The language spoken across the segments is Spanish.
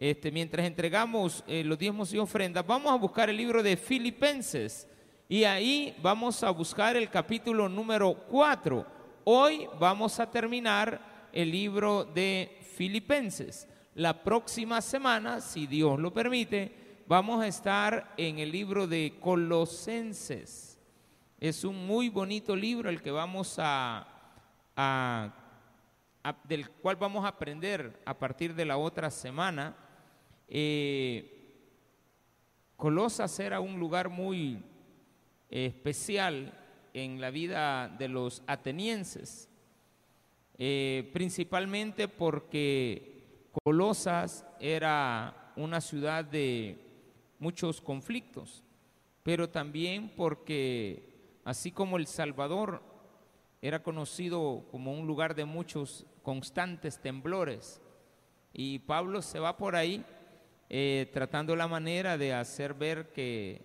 este, mientras entregamos eh, los diezmos y ofrendas, vamos a buscar el libro de Filipenses y ahí vamos a buscar el capítulo número 4. Hoy vamos a terminar el libro de Filipenses. La próxima semana, si Dios lo permite, vamos a estar en el libro de Colosenses. Es un muy bonito libro el que vamos a, del cual vamos a aprender a partir de la otra semana. Eh, Colosas era un lugar muy especial en la vida de los atenienses, eh, principalmente porque Colosas era una ciudad de muchos conflictos, pero también porque así como El Salvador era conocido como un lugar de muchos constantes temblores, y Pablo se va por ahí eh, tratando la manera de hacer ver que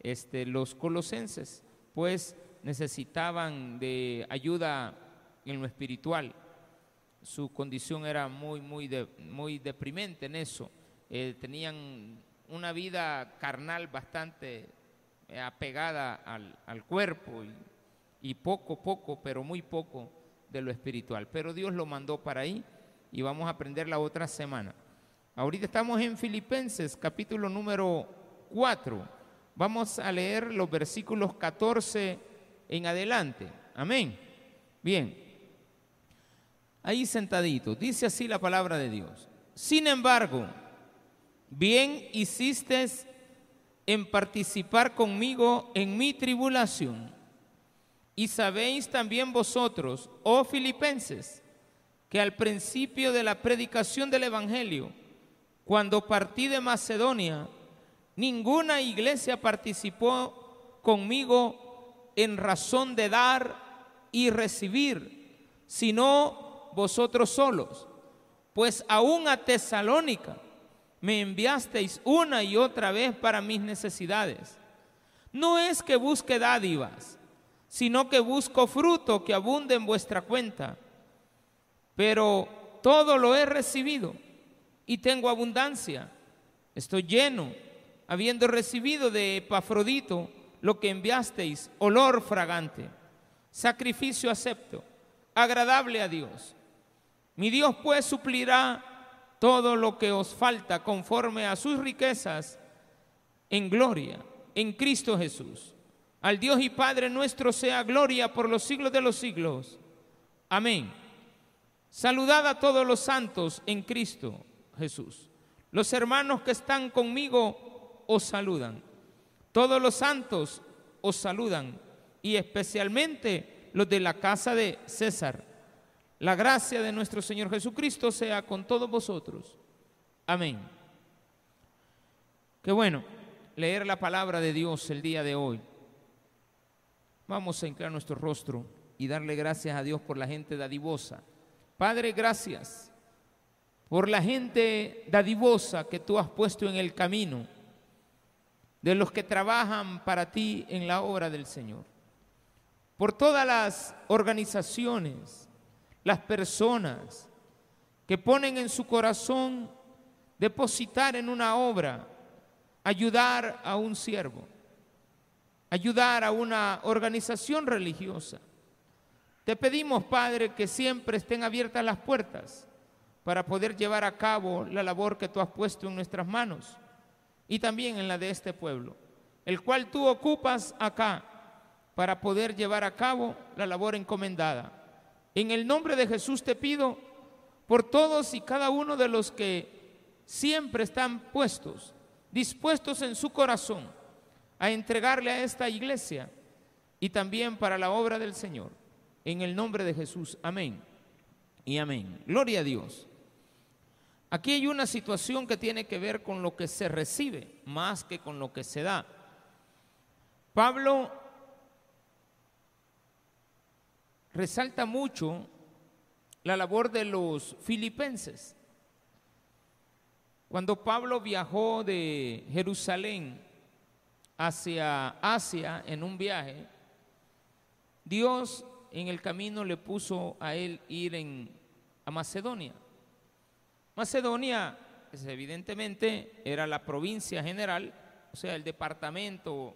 este, los colosenses pues necesitaban de ayuda en lo espiritual. Su condición era muy, muy, muy deprimente en eso. Eh, tenían una vida carnal bastante eh, apegada al, cuerpo y, y, poco, poco, pero muy poco de lo espiritual. Pero Dios lo mandó para ahí y vamos a aprender la otra semana. Ahorita estamos en Filipenses capítulo número 4. Vamos a leer los versículos 14 en adelante. Amén. Bien. Ahí sentadito. Dice así la palabra de Dios. Sin embargo, bien hiciste en participar conmigo en mi tribulación. Y sabéis también vosotros, oh filipenses, que al principio de la predicación del Evangelio, cuando partí de Macedonia, ninguna iglesia participó conmigo en razón de dar y recibir, sino vosotros solos. Pues aún a Tesalónica me enviasteis una y otra vez para mis necesidades. No es que busque dádivas, sino que busco fruto que abunde en vuestra cuenta. Pero todo lo he recibido y tengo abundancia. Estoy lleno, habiendo recibido de Epafrodito lo que enviasteis, olor fragante, sacrificio acepto, agradable a Dios. Mi Dios pues suplirá todo lo que os falta conforme a sus riquezas en gloria, en Cristo Jesús. Al Dios y Padre nuestro sea gloria por los siglos de los siglos. Amén. Saludad a todos los santos en Cristo. Jesús. Los hermanos que están conmigo os saludan. Todos los santos os saludan y especialmente los de la casa de César. La gracia de nuestro Señor Jesucristo sea con todos vosotros. Amén. Qué bueno leer la palabra de Dios el día de hoy. Vamos a inclinar nuestro rostro y darle gracias a Dios por la gente dadivosa. Padre, gracias por la gente dadivosa que tú has puesto en el camino, de los que trabajan para ti en la obra del Señor, por todas las organizaciones, las personas que ponen en su corazón depositar en una obra, ayudar a un siervo, ayudar a una organización religiosa. Te pedimos, Padre, que siempre estén abiertas las puertas para poder llevar a cabo la labor que tú has puesto en nuestras manos y también en la de este pueblo, el cual tú ocupas acá para poder llevar a cabo la labor encomendada. En el nombre de Jesús te pido por todos y cada uno de los que siempre están puestos, dispuestos en su corazón a entregarle a esta iglesia y también para la obra del Señor. En el nombre de Jesús, amén y amén. Gloria a Dios. Aquí hay una situación que tiene que ver con lo que se recibe más que con lo que se da. Pablo resalta mucho la labor de los filipenses. Cuando Pablo viajó de Jerusalén hacia Asia en un viaje, Dios en el camino le puso a él ir en, a Macedonia. Macedonia pues, evidentemente era la provincia general, o sea, el departamento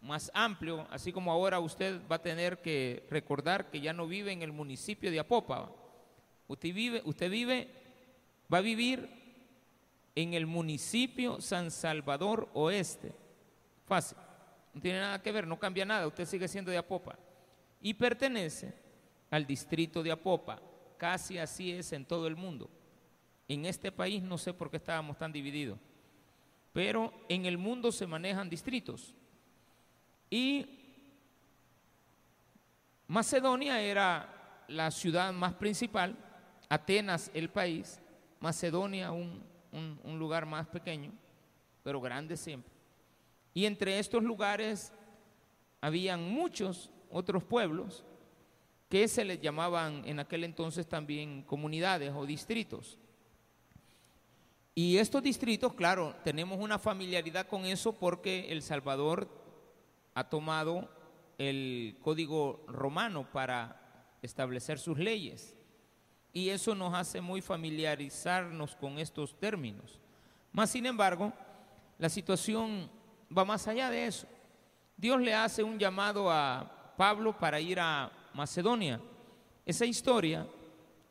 más amplio, así como ahora usted va a tener que recordar que ya no vive en el municipio de Apopa. Usted vive, usted vive, va a vivir en el municipio San Salvador Oeste. Fácil. No tiene nada que ver, no cambia nada, usted sigue siendo de Apopa. Y pertenece al distrito de Apopa. Casi así es en todo el mundo. En este país no sé por qué estábamos tan divididos, pero en el mundo se manejan distritos. Y Macedonia era la ciudad más principal, Atenas el país, Macedonia un, un lugar más pequeño, pero grande siempre. Y entre estos lugares habían muchos otros pueblos que se les llamaban en aquel entonces también comunidades o distritos. Y estos distritos, claro, tenemos una familiaridad con eso porque El Salvador ha tomado el código romano para establecer sus leyes. Y eso nos hace muy familiarizarnos con estos términos. Más sin embargo, la situación va más allá de eso. Dios le hace un llamado a Pablo para ir a Macedonia. Esa historia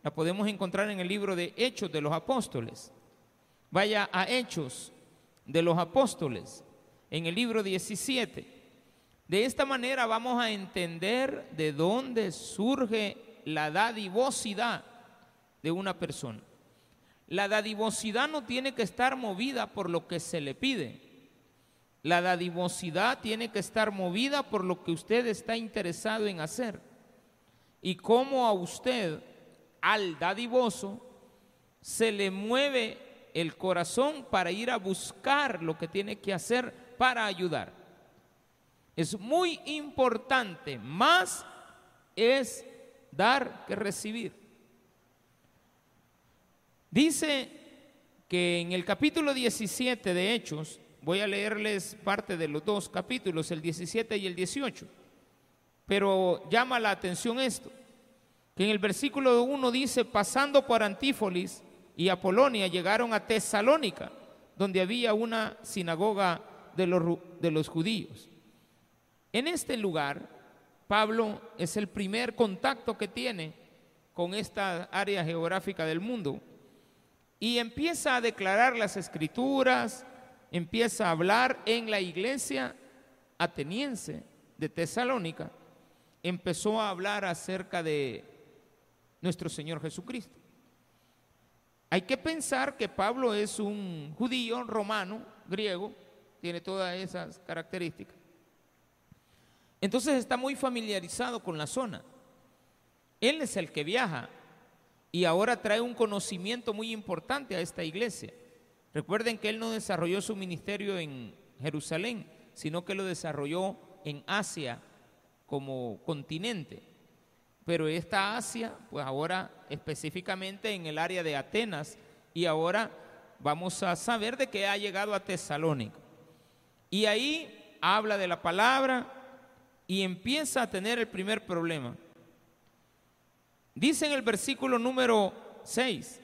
la podemos encontrar en el libro de Hechos de los Apóstoles. Vaya a Hechos de los Apóstoles, en el libro 17. De esta manera vamos a entender de dónde surge la dadivosidad de una persona. La dadivosidad no tiene que estar movida por lo que se le pide. La dadivosidad tiene que estar movida por lo que usted está interesado en hacer. Y cómo a usted, al dadivoso, se le mueve el corazón para ir a buscar lo que tiene que hacer para ayudar. Es muy importante, más es dar que recibir. Dice que en el capítulo 17 de Hechos, voy a leerles parte de los dos capítulos, el 17 y el 18, pero llama la atención esto, que en el versículo 1 dice, pasando por Antífolis, y Apolonia llegaron a Tesalónica, donde había una sinagoga de los, de los judíos. En este lugar, Pablo es el primer contacto que tiene con esta área geográfica del mundo y empieza a declarar las escrituras, empieza a hablar en la iglesia ateniense de Tesalónica, empezó a hablar acerca de nuestro Señor Jesucristo. Hay que pensar que Pablo es un judío romano, griego, tiene todas esas características. Entonces está muy familiarizado con la zona. Él es el que viaja y ahora trae un conocimiento muy importante a esta iglesia. Recuerden que él no desarrolló su ministerio en Jerusalén, sino que lo desarrolló en Asia como continente. Pero esta Asia, pues ahora específicamente en el área de Atenas, y ahora vamos a saber de que ha llegado a Tesalónica. Y ahí habla de la palabra y empieza a tener el primer problema. Dice en el versículo número 6,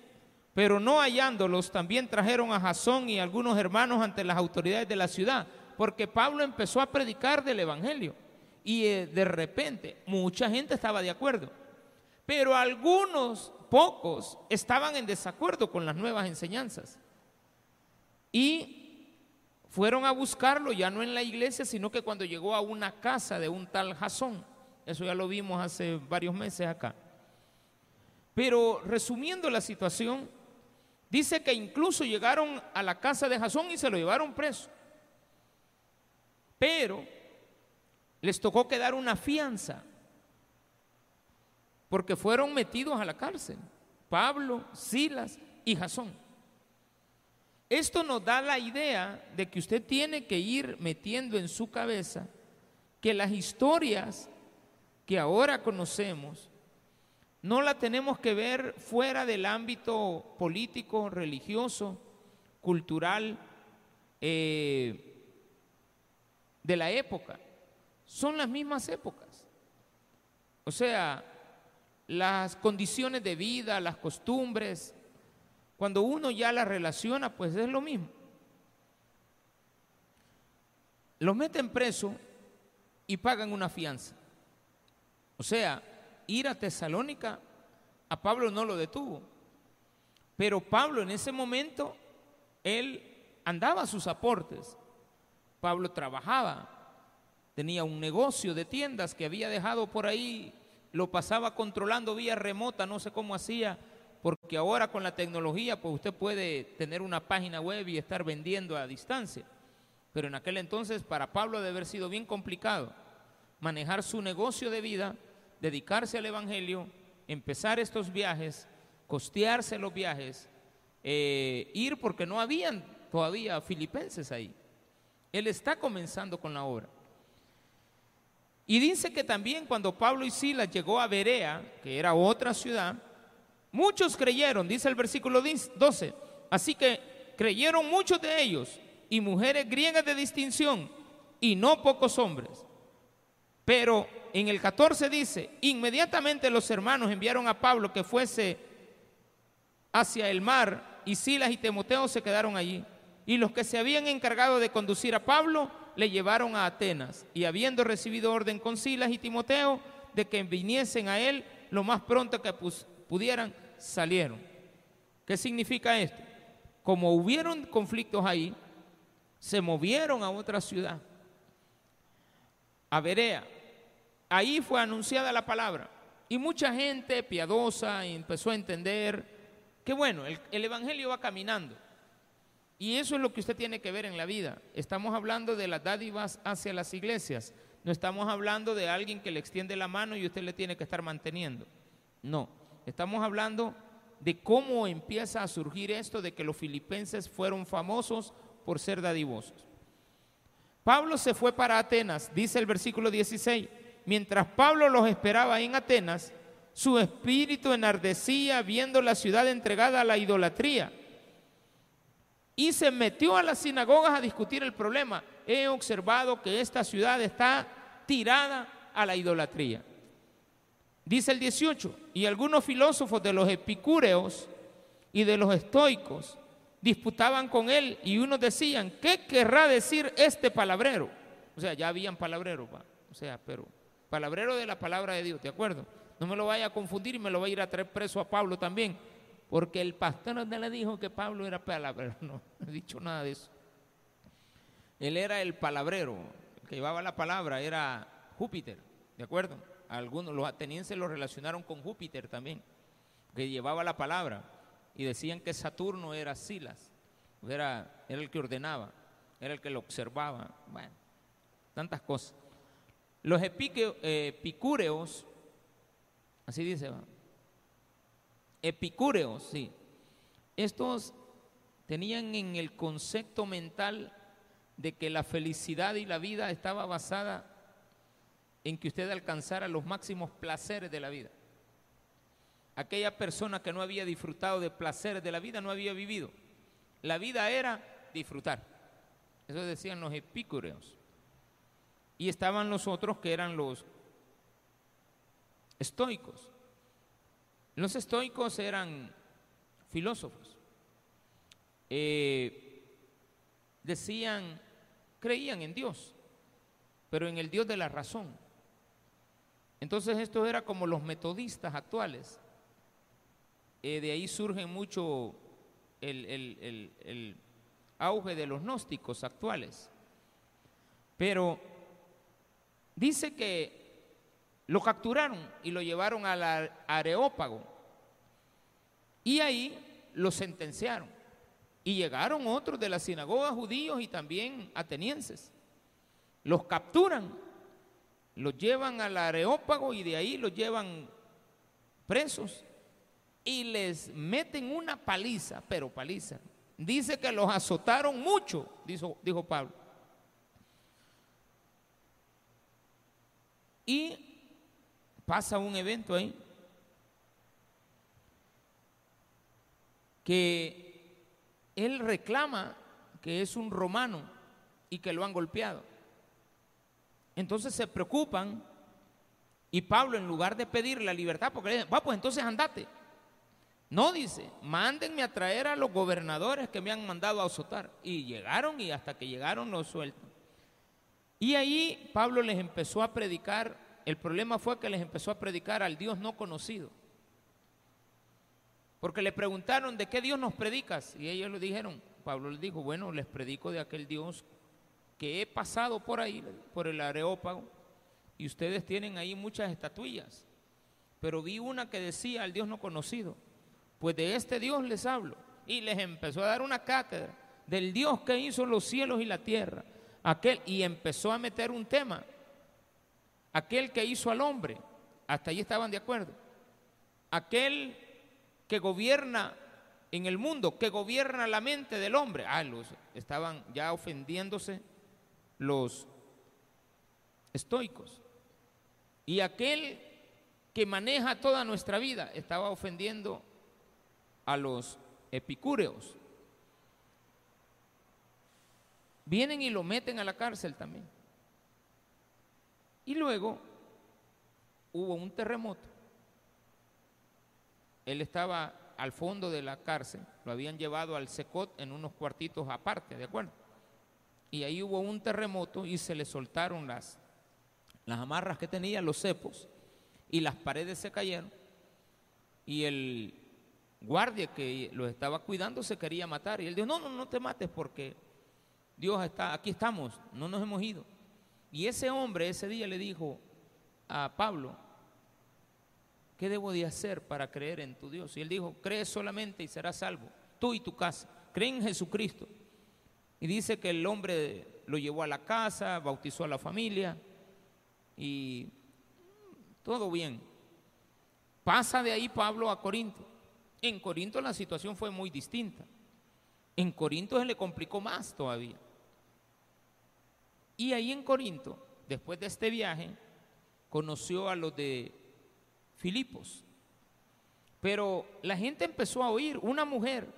pero no hallándolos, también trajeron a Jasón y algunos hermanos ante las autoridades de la ciudad, porque Pablo empezó a predicar del Evangelio. Y eh, de repente mucha gente estaba de acuerdo. Pero algunos, pocos, estaban en desacuerdo con las nuevas enseñanzas. Y fueron a buscarlo ya no en la iglesia, sino que cuando llegó a una casa de un tal Jasón. Eso ya lo vimos hace varios meses acá. Pero resumiendo la situación, dice que incluso llegaron a la casa de Jasón y se lo llevaron preso. Pero les tocó quedar una fianza, porque fueron metidos a la cárcel, Pablo, Silas y Jasón. Esto nos da la idea de que usted tiene que ir metiendo en su cabeza que las historias que ahora conocemos no la tenemos que ver fuera del ámbito político, religioso, cultural eh, de la época son las mismas épocas. O sea, las condiciones de vida, las costumbres, Cuando uno ya la relaciona, pues es lo mismo. Los meten preso y pagan una fianza. O sea, ir a Tesalónica a Pablo no lo detuvo. Pero Pablo en ese momento, él andaba a sus aportes. Pablo trabajaba, tenía un negocio de tiendas que había dejado por ahí, lo pasaba controlando vía remota, no sé cómo hacía, porque ahora con la tecnología pues usted puede tener una página web y estar vendiendo a distancia. Pero en aquel entonces para Pablo debe haber sido bien complicado manejar su negocio de vida, dedicarse al Evangelio, empezar estos viajes, costearse los viajes, eh, ir porque no habían todavía filipenses ahí. Él está comenzando con la obra. Y dice que también cuando Pablo y Silas llegó a Berea, que era otra ciudad, muchos creyeron, dice el versículo 12. Así que creyeron muchos de ellos y mujeres griegas de distinción y no pocos hombres. Pero en el 14 dice, inmediatamente los hermanos enviaron a Pablo que fuese hacia el mar y Silas y Timoteo se quedaron allí. Y los que se habían encargado de conducir a Pablo le llevaron a Atenas y habiendo recibido orden con Silas y Timoteo de que viniesen a él lo más pronto que pudieran, salieron. ¿Qué significa esto? Como hubieron conflictos ahí, se movieron a otra ciudad, a Berea. Ahí fue anunciada la palabra y mucha gente piadosa empezó a entender que bueno, el, el Evangelio va caminando. Y eso es lo que usted tiene que ver en la vida. Estamos hablando de las dádivas hacia las iglesias. No estamos hablando de alguien que le extiende la mano y usted le tiene que estar manteniendo. No, estamos hablando de cómo empieza a surgir esto de que los filipenses fueron famosos por ser dadivosos. Pablo se fue para Atenas, dice el versículo 16. Mientras Pablo los esperaba en Atenas, su espíritu enardecía viendo la ciudad entregada a la idolatría. Y se metió a las sinagogas a discutir el problema. He observado que esta ciudad está tirada a la idolatría. Dice el 18, y algunos filósofos de los epicúreos y de los estoicos disputaban con él y unos decían, ¿qué querrá decir este palabrero? O sea, ya habían palabreros, o sea, pero palabrero de la palabra de Dios, ¿de acuerdo? No me lo vaya a confundir y me lo va a ir a traer preso a Pablo también, porque el pastor no le dijo que Pablo era palabrero, no, no he dicho nada de eso. Él era el palabrero, el que llevaba la palabra era Júpiter, ¿de acuerdo? Algunos, los atenienses lo relacionaron con Júpiter también, que llevaba la palabra y decían que Saturno era Silas, era, era el que ordenaba, era el que lo observaba, bueno, tantas cosas. Los epicúreos, así dice, epicúreos, sí, estos tenían en el concepto mental de que la felicidad y la vida estaba basada en que usted alcanzara los máximos placeres de la vida aquella persona que no había disfrutado de placeres de la vida no había vivido. La vida era disfrutar. Eso decían los epicúreos. Y estaban los otros que eran los estoicos. Los estoicos eran filósofos. Eh, decían, creían en Dios, pero en el Dios de la razón. Entonces esto era como los metodistas actuales, eh, de ahí surge mucho el, auge de los gnósticos actuales. Pero dice que lo capturaron y lo llevaron al Areópago. Y ahí lo sentenciaron. Y llegaron otros de la sinagoga judíos y también atenienses. Los capturan, los llevan al Areópago y de ahí los llevan presos y les meten una paliza, pero paliza. Dice que los azotaron mucho, dijo, dijo Pablo. Y pasa un evento ahí que él reclama que es un romano y que lo han golpeado. Entonces se preocupan y Pablo en lugar de pedir la libertad, porque le dicen, va pues entonces andate No dice, mándenme a traer a los gobernadores que me han mandado a azotar. Y llegaron y hasta que llegaron los sueltan. Y ahí Pablo les empezó a predicar, el problema fue que les empezó a predicar al Dios no conocido. Porque le preguntaron, ¿de qué Dios nos predicas? Y ellos le dijeron, Pablo les dijo, bueno, les predico de aquel Dios que he pasado por ahí, por el Areópago, y ustedes tienen ahí muchas estatuillas. Pero vi una que decía al Dios no conocido. Pues de este Dios les hablo. Y les empezó a dar una cátedra del Dios que hizo los cielos y la tierra. Aquel, y empezó a meter un tema. Aquel que hizo al hombre. Hasta ahí estaban de acuerdo. Aquel que gobierna en el mundo, que gobierna la mente del hombre. Ah, los estaban ya ofendiéndose los estoicos. Y aquel que maneja toda nuestra vida estaba ofendiendo a los epicúreos. Vienen y lo meten a la cárcel también. Y luego hubo un terremoto. Él estaba al fondo de la cárcel, lo habían llevado al Secot en unos cuartitos aparte, ¿de acuerdo? Y ahí hubo un terremoto y se le soltaron las, las amarras que tenía, los cepos, y las paredes se cayeron. Y el guardia que lo estaba cuidando se quería matar. Y él dijo, no, no, no te mates porque Dios está, aquí estamos, no nos hemos ido. Y ese hombre ese día le dijo a Pablo, ¿qué debo de hacer para creer en tu Dios? Y él dijo, cree solamente y serás salvo, tú y tu casa, cree en Jesucristo. Y dice que el hombre lo llevó a la casa, bautizó a la familia y todo bien. Pasa de ahí Pablo a Corinto. En Corinto la situación fue muy distinta. En Corinto se le complicó más todavía. Y ahí en Corinto, después de este viaje, conoció a los de Filipos. Pero la gente empezó a oír, una mujer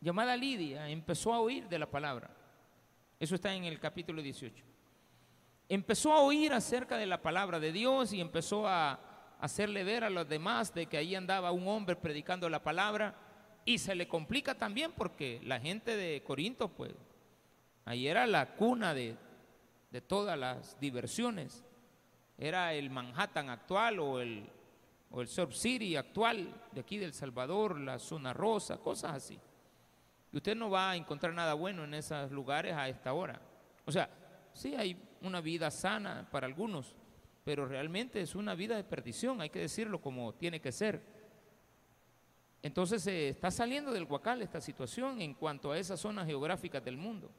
llamada Lidia empezó a oír de la palabra. Eso está en el capítulo 18. Empezó a oír acerca de la palabra de Dios y empezó a hacerle ver a los demás de que ahí andaba un hombre predicando la palabra y se le complica también porque la gente de Corinto, pues, ahí era la cuna de, de todas las diversiones. Era el Manhattan actual o el, o el Surf City actual de aquí del Salvador, la zona rosa, cosas así. Y usted no va a encontrar nada bueno en esos lugares a esta hora. O sea, sí hay una vida sana para algunos, pero realmente es una vida de perdición, hay que decirlo como tiene que ser. Entonces se está saliendo del Huacal esta situación en cuanto a esas zonas geográficas del mundo,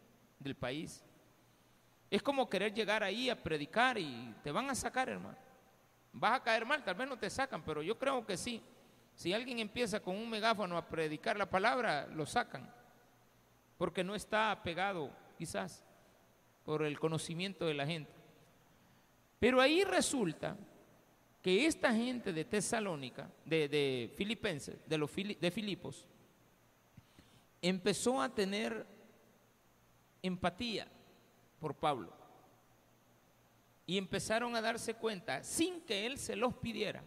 del país. Es como querer llegar ahí a predicar y te van a sacar, hermano. Vas a caer mal, tal vez no te sacan, pero yo creo que sí. Si alguien empieza con un megáfono a predicar la palabra, lo sacan, porque no está apegado quizás por el conocimiento de la gente. Pero ahí resulta que esta gente de Tesalónica, de, Filipenses, de, los, de Filipos, empezó a tener empatía por Pablo. Y empezaron a darse cuenta, sin que él se los pidiera,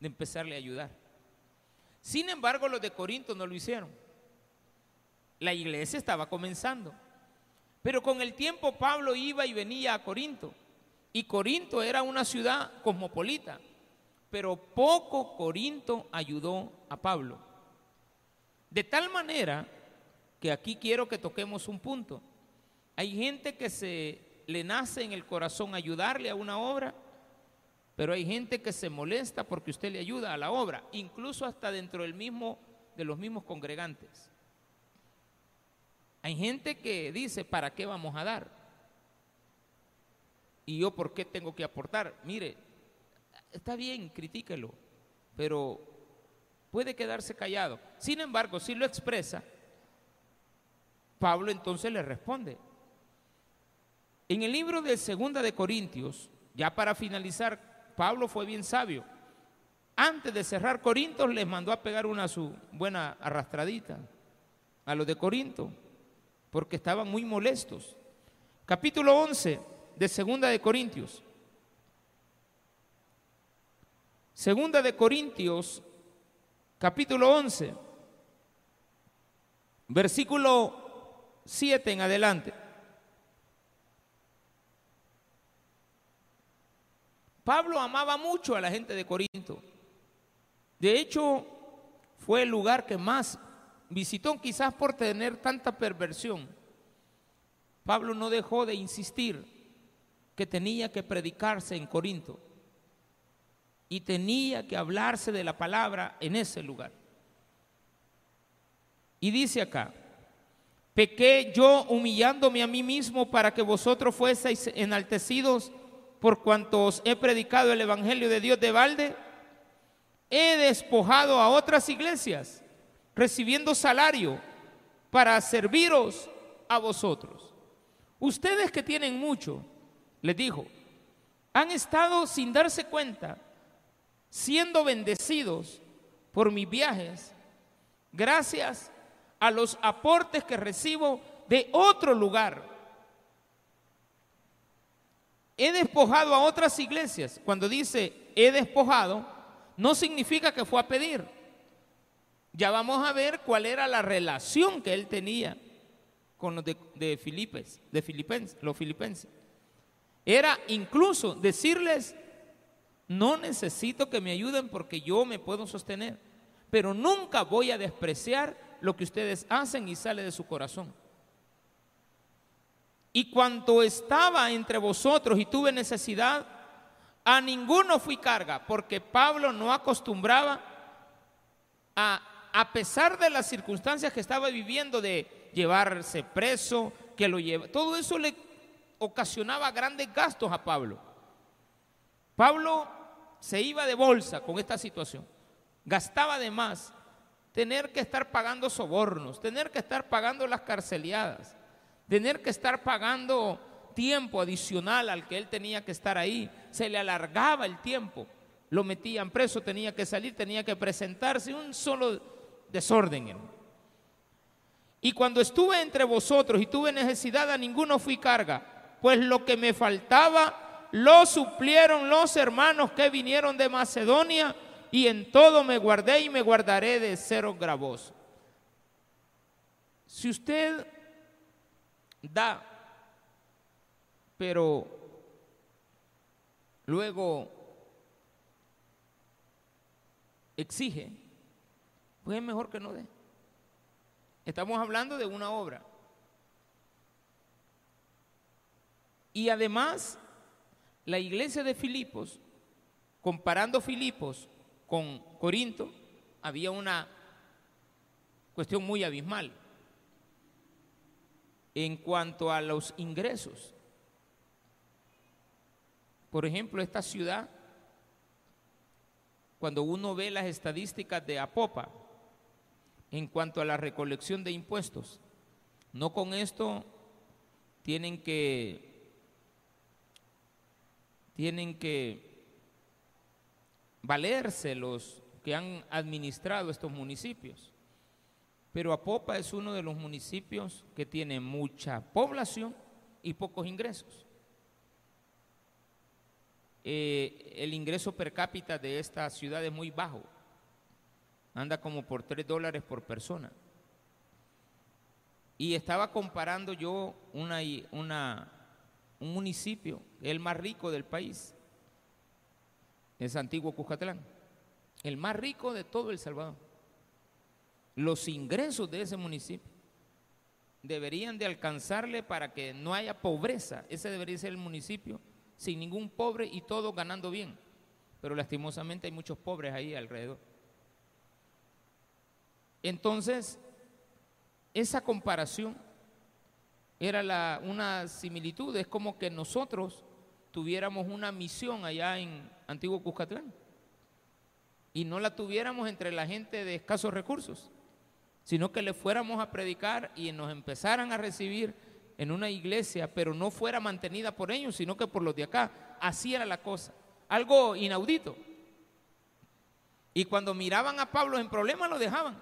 de empezarle a ayudar. Sin embargo, los de Corinto no lo hicieron. La iglesia estaba comenzando. Pero con el tiempo Pablo iba y venía a Corinto. Y Corinto era una ciudad cosmopolita, pero poco Corinto ayudó a Pablo. De tal manera que aquí quiero que toquemos un punto. Hay gente que se le nace en el corazón ayudarle a una obra, pero hay gente que se molesta porque usted le ayuda a la obra, incluso hasta dentro del mismo de los mismos congregantes. Hay gente que dice, ¿para qué vamos a dar? ¿Y yo por qué tengo que aportar? Mire, está bien, critíquelo, pero puede quedarse callado. Sin embargo, si lo expresa, Pablo entonces le responde. En el libro de Segunda de Corintios, ya para finalizar, Pablo fue bien sabio. Antes de cerrar Corintios les mandó a pegar una su buena arrastradita a los de Corinto, porque estaban muy molestos. Capítulo 11, de Segunda de Corintios. Segunda de Corintios, capítulo 11, versículo 7 en adelante. Pablo amaba mucho a la gente de Corinto. De hecho, fue el lugar que más visitó, quizás por tener tanta perversión. Pablo no dejó de insistir que tenía que predicarse en Corinto y tenía que hablarse de la palabra en ese lugar. Y dice acá, pequé yo humillándome a mí mismo para que vosotros fueseis enaltecidos por cuanto os he predicado el Evangelio de Dios de balde, he despojado a otras iglesias, recibiendo salario para serviros a vosotros. Ustedes que tienen mucho, les dijo, han estado sin darse cuenta, siendo bendecidos por mis viajes, gracias a los aportes que recibo de otro lugar he despojado a otras iglesias. Cuando dice he despojado, no significa que fue a pedir. Ya vamos a ver cuál era la relación que él tenía con los de, Filipes, de Filipenses, los filipenses. Era incluso decirles, no necesito que me ayuden porque yo me puedo sostener, pero nunca voy a despreciar lo que ustedes hacen y sale de su corazón. Y cuanto estaba entre vosotros y tuve necesidad, a ninguno fui carga, porque Pablo no acostumbraba a, a pesar de las circunstancias que estaba viviendo de llevarse preso, que lo lleva, todo eso le ocasionaba grandes gastos a Pablo. Pablo se iba de bolsa con esta situación, gastaba de más, tener que estar pagando sobornos, tener que estar pagando las carceliadas tener que estar pagando tiempo adicional al que él tenía que estar ahí, se le alargaba el tiempo, lo metían preso, tenía que salir, tenía que presentarse, un solo desorden. Y cuando estuve entre vosotros y tuve necesidad, a ninguno fui carga, pues lo que me faltaba lo suplieron los hermanos que vinieron de Macedonia y en todo me guardé y me guardaré de cero gravoso. Si usted da, pero luego exige, pues es mejor que no dé. Estamos hablando de una obra. Y además, la iglesia de Filipos, comparando Filipos con Corinto, había una cuestión muy abismal en cuanto a los ingresos. Por ejemplo, esta ciudad, cuando uno ve las estadísticas de Apopa en cuanto a la recolección de impuestos, no con esto tienen que tienen que valerse los que han administrado estos municipios. Pero Apopa es uno de los municipios que tiene mucha población y pocos ingresos. Eh, el ingreso per cápita de esta ciudad es muy bajo, anda como por 3 dólares por persona. Y estaba comparando yo una, una, un municipio, el más rico del país, es Antiguo Cuscatlán, el más rico de todo El Salvador los ingresos de ese municipio deberían de alcanzarle para que no haya pobreza. Ese debería ser el municipio sin ningún pobre y todos ganando bien. Pero lastimosamente hay muchos pobres ahí alrededor. Entonces, esa comparación era una similitud, es como que nosotros tuviéramos una misión allá en Antiguo Cuscatlán y no la tuviéramos entre la gente de escasos recursos sino que le fuéramos a predicar y nos empezaran a recibir en una iglesia, pero no fuera mantenida por ellos, sino que por los de acá. Así era la cosa, algo inaudito. Y cuando miraban a Pablo en problemas lo dejaban.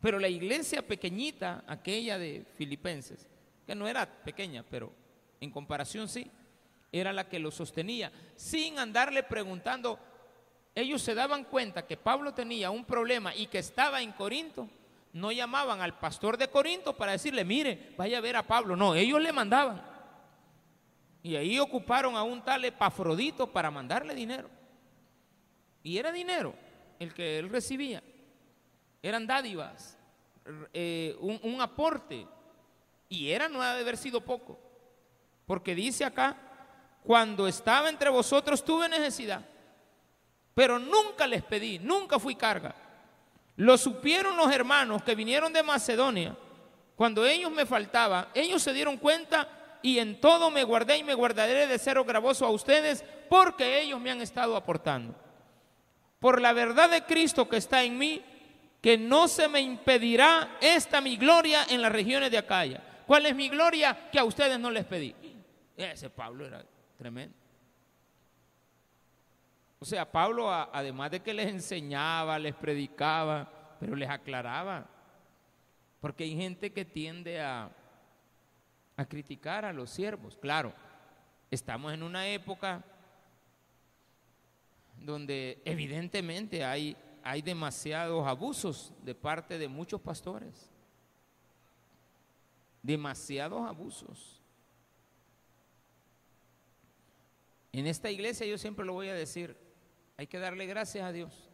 Pero la iglesia pequeñita, aquella de Filipenses, que no era pequeña, pero en comparación sí, era la que lo sostenía, sin andarle preguntando. Ellos se daban cuenta que Pablo tenía un problema y que estaba en Corinto. No llamaban al pastor de Corinto para decirle, mire, vaya a ver a Pablo. No, ellos le mandaban. Y ahí ocuparon a un tal Epafrodito para mandarle dinero. Y era dinero el que él recibía. Eran dádivas, eh, un, aporte. Y era no de haber sido poco. Porque dice acá, cuando estaba entre vosotros tuve necesidad, pero nunca les pedí, nunca fui carga. Lo supieron los hermanos que vinieron de Macedonia. Cuando ellos me faltaban, ellos se dieron cuenta y en todo me guardé y me guardaré de cero gravoso a ustedes porque ellos me han estado aportando. Por la verdad de Cristo que está en mí, que no se me impedirá esta mi gloria en las regiones de Acaya. ¿Cuál es mi gloria? Que a ustedes no les pedí. Ese Pablo era tremendo. O sea, Pablo, además de que les enseñaba, les predicaba, pero les aclaraba. Porque hay gente que tiende a, a criticar a los siervos. Claro, estamos en una época donde evidentemente hay, hay demasiados abusos de parte de muchos pastores. Demasiados abusos. En esta iglesia yo siempre lo voy a decir, hay que darle gracias a Dios,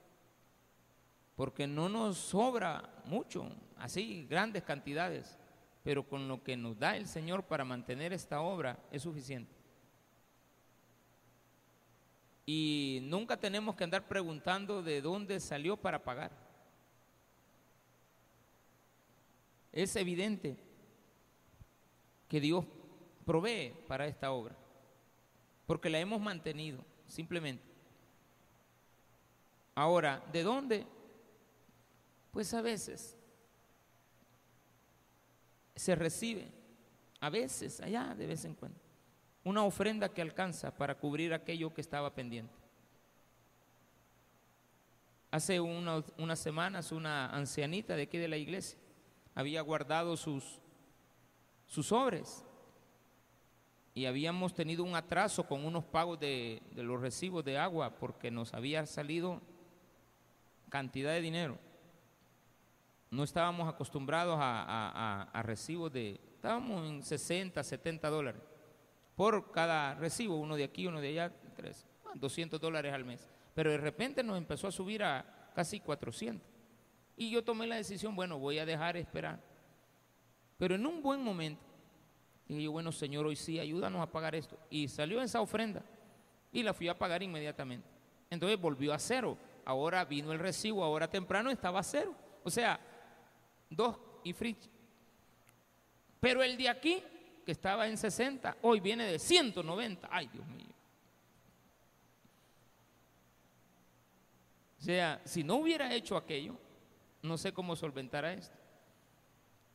porque no nos sobra mucho, así grandes cantidades, pero con lo que nos da el Señor para mantener esta obra es suficiente. Y nunca tenemos que andar preguntando de dónde salió para pagar. Es evidente que Dios provee para esta obra porque la hemos mantenido, simplemente. Ahora, ¿de dónde? Pues a veces se recibe, a veces, allá de vez en cuando, una ofrenda que alcanza para cubrir aquello que estaba pendiente. Hace unas semanas una ancianita de aquí de la iglesia había guardado sus, sus sobres y habíamos tenido un atraso con unos pagos de, los recibos de agua porque nos había salido cantidad de dinero. No estábamos acostumbrados a, recibos de, estábamos en 60, 70 dólares por cada recibo, uno de aquí, uno de allá, tres, 200 dólares al mes. Pero de repente nos empezó a subir a casi 400. Y yo tomé la decisión, bueno, voy a dejar esperar. Pero en un buen momento, Dije yo, bueno, Señor, hoy sí, ayúdanos a pagar esto. Y salió esa ofrenda y la fui a pagar inmediatamente. Entonces volvió a cero. Ahora vino el recibo, ahora temprano estaba a cero. O sea, dos y free. Pero el de aquí, que estaba en 60, hoy viene de 190. Ay, Dios mío. O sea, si no hubiera hecho aquello, no sé cómo solventar esto.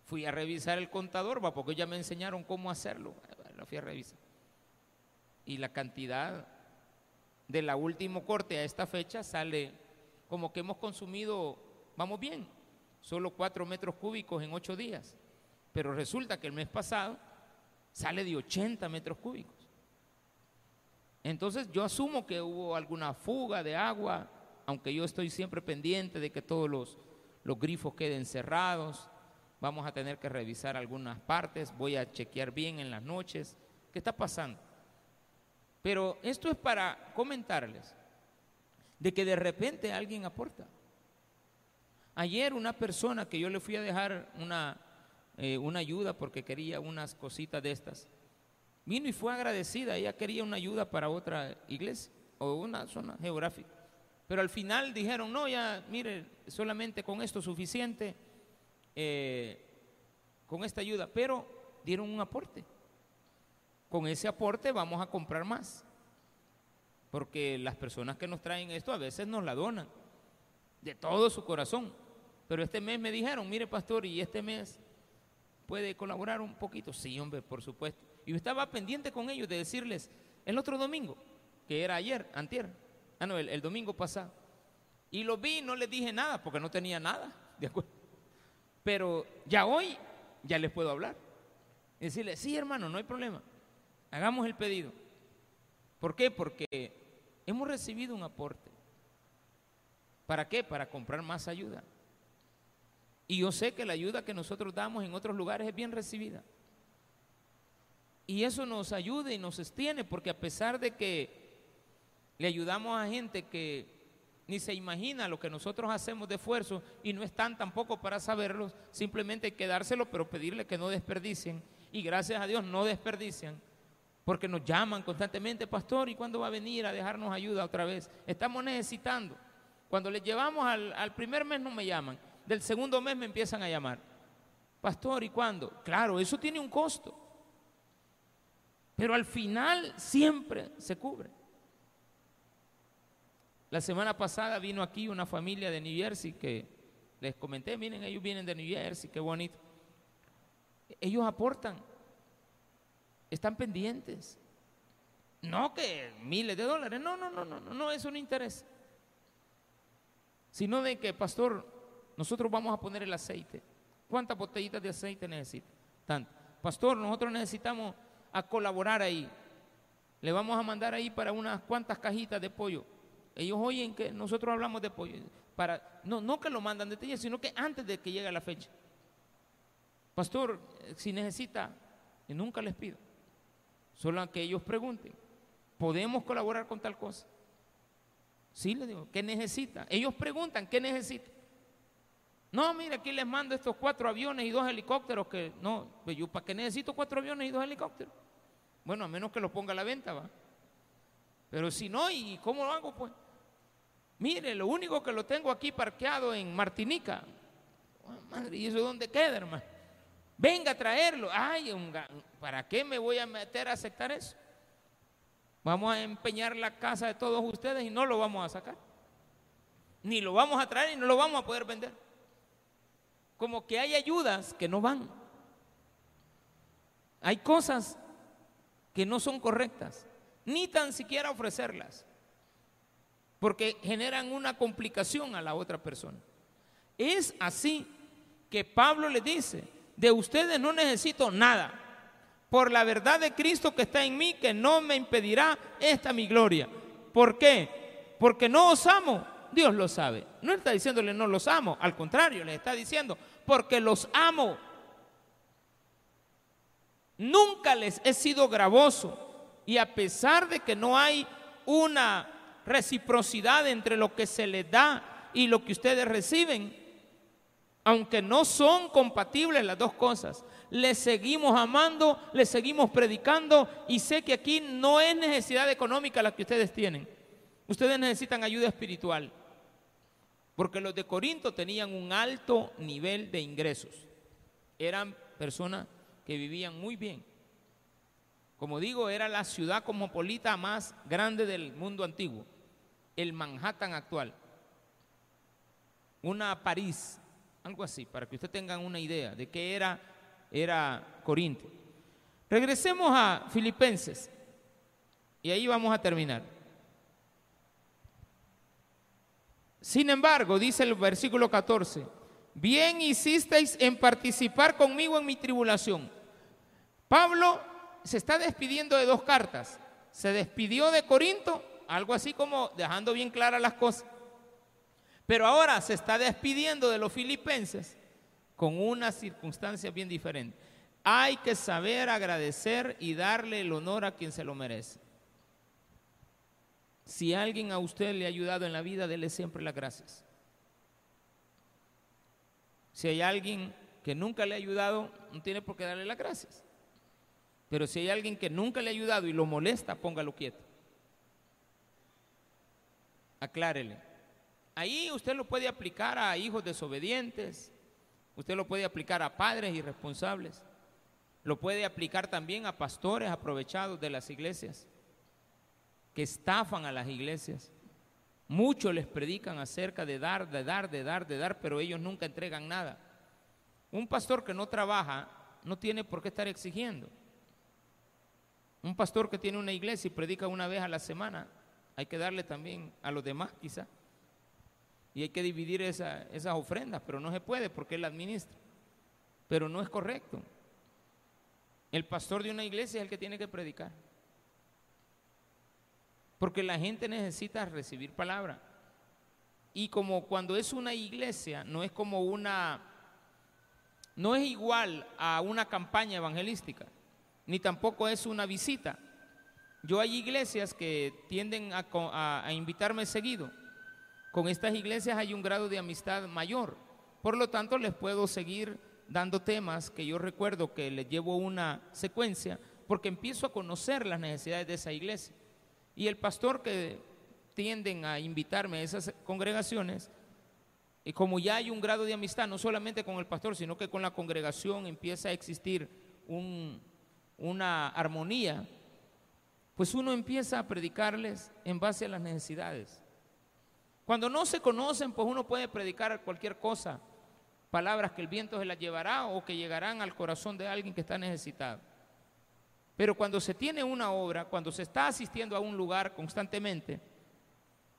Fui a revisar el contador, va, porque ya me enseñaron cómo hacerlo. Lo fui a revisar. Y la cantidad de la última corte a esta fecha sale como que hemos consumido, vamos bien, solo cuatro metros cúbicos en ocho días. Pero resulta que el mes pasado sale de 80 metros cúbicos. Entonces yo asumo que hubo alguna fuga de agua, aunque yo estoy siempre pendiente de que todos los, los grifos queden cerrados, vamos a tener que revisar algunas partes, voy a chequear bien en las noches qué está pasando. Pero esto es para comentarles de que de repente alguien aporta. Ayer una persona que yo le fui a dejar una, eh, una ayuda porque quería unas cositas de estas, vino y fue agradecida, ella quería una ayuda para otra iglesia o una zona geográfica. Pero al final dijeron, no, ya, mire, solamente con esto es suficiente, eh, con esta ayuda, pero dieron un aporte. Con ese aporte vamos a comprar más, porque las personas que nos traen esto a veces nos la donan de todo su corazón. Pero este mes me dijeron, mire pastor, y este mes puede colaborar un poquito. Sí, hombre, por supuesto. Y yo estaba pendiente con ellos de decirles el otro domingo, que era ayer, antier, ah no, el, el domingo pasado. Y lo vi, no les dije nada, porque no tenía nada, ¿de acuerdo? Pero ya hoy ya les puedo hablar. Y decirle, sí hermano, no hay problema. Hagamos el pedido. ¿Por qué? Porque hemos recibido un aporte. ¿Para qué? Para comprar más ayuda. Y yo sé que la ayuda que nosotros damos en otros lugares es bien recibida. Y eso nos ayuda y nos sostiene, porque a pesar de que le ayudamos a gente que ni se imagina lo que nosotros hacemos de esfuerzo y no están tampoco para saberlo, simplemente hay que dárselo, pero pedirle que no desperdicien. Y gracias a Dios no desperdician, porque nos llaman constantemente, pastor, ¿y cuándo va a venir a dejarnos ayuda otra vez? Estamos necesitando. Cuando les llevamos al, al primer mes no me llaman, del segundo mes me empiezan a llamar. Pastor, ¿y cuándo? Claro, eso tiene un costo. Pero al final siempre se cubre. La semana pasada vino aquí una familia de New Jersey que les comenté, miren, ellos vienen de New Jersey, qué bonito. Ellos aportan, están pendientes. No que miles de dólares, no, no, no, no, no, eso no interesa. Sino de que, pastor, nosotros vamos a poner el aceite. ¿Cuántas botellitas de aceite necesita? Tanto. Pastor, nosotros necesitamos a colaborar ahí. Le vamos a mandar ahí para unas cuantas cajitas de pollo. Ellos oyen que nosotros hablamos de pollo. Para, no, no que lo mandan de sino que antes de que llegue la fecha. Pastor, si necesita, y nunca les pido. Solo que ellos pregunten, ¿podemos colaborar con tal cosa? Sí, les digo, ¿qué necesita? Ellos preguntan, ¿qué necesita? No, mire, aquí les mando estos cuatro aviones y dos helicópteros que no, pues yo para qué necesito cuatro aviones y dos helicópteros. Bueno, a menos que los ponga a la venta, va. Pero si no, ¿y cómo lo hago? Pues, mire, lo único que lo tengo aquí parqueado en Martinica. madre, ¿y eso dónde queda, hermano? Venga a traerlo. Ay, ¿para qué me voy a meter a aceptar eso? Vamos a empeñar la casa de todos ustedes y no lo vamos a sacar. Ni lo vamos a traer y no lo vamos a poder vender. Como que hay ayudas que no van. Hay cosas que no son correctas, ni tan siquiera ofrecerlas, porque generan una complicación a la otra persona. Es así que Pablo le dice, de ustedes no necesito nada, por la verdad de Cristo que está en mí, que no me impedirá esta mi gloria. ¿Por qué? Porque no os amo, Dios lo sabe. No está diciéndole no los amo, al contrario, le está diciendo, porque los amo. Nunca les he sido gravoso y a pesar de que no hay una reciprocidad entre lo que se les da y lo que ustedes reciben, aunque no son compatibles las dos cosas, les seguimos amando, les seguimos predicando y sé que aquí no es necesidad económica la que ustedes tienen. Ustedes necesitan ayuda espiritual, porque los de Corinto tenían un alto nivel de ingresos. Eran personas que vivían muy bien. Como digo, era la ciudad cosmopolita más grande del mundo antiguo, el Manhattan actual. Una París, algo así, para que ustedes tengan una idea de qué era, era Corinto. Regresemos a Filipenses y ahí vamos a terminar. Sin embargo, dice el versículo 14, bien hicisteis en participar conmigo en mi tribulación. Pablo se está despidiendo de dos cartas. Se despidió de Corinto, algo así como dejando bien claras las cosas. Pero ahora se está despidiendo de los filipenses con una circunstancia bien diferente. Hay que saber agradecer y darle el honor a quien se lo merece. Si alguien a usted le ha ayudado en la vida, dele siempre las gracias. Si hay alguien que nunca le ha ayudado, no tiene por qué darle las gracias. Pero si hay alguien que nunca le ha ayudado y lo molesta, póngalo quieto. Aclárele. Ahí usted lo puede aplicar a hijos desobedientes, usted lo puede aplicar a padres irresponsables, lo puede aplicar también a pastores aprovechados de las iglesias, que estafan a las iglesias. Muchos les predican acerca de dar, de dar, de dar, de dar, pero ellos nunca entregan nada. Un pastor que no trabaja no tiene por qué estar exigiendo. Un pastor que tiene una iglesia y predica una vez a la semana, hay que darle también a los demás quizá. Y hay que dividir esas ofrendas, pero no se puede porque él administra. Pero no es correcto. El pastor de una iglesia es el que tiene que predicar. porque la gente necesita recibir palabra. Y como cuando es una iglesia, no es como una, no es igual a una campaña evangelística, ni tampoco es una visita. Yo hay iglesias que tienden a, invitarme seguido. Con estas iglesias hay un grado de amistad mayor. Por lo tanto, les puedo seguir dando temas que yo recuerdo que les llevo una secuencia porque empiezo a conocer las necesidades de esa iglesia. Y el pastor que tienden a invitarme a esas congregaciones, y como ya hay un grado de amistad, no solamente con el pastor, sino que con la congregación empieza a existir una armonía, pues uno empieza a predicarles en base a las necesidades. Cuando no se conocen, pues uno puede predicar cualquier cosa, palabras que el viento se las llevará o que llegarán al corazón de alguien que está necesitado. Pero cuando se tiene una obra, cuando se está asistiendo a un lugar constantemente,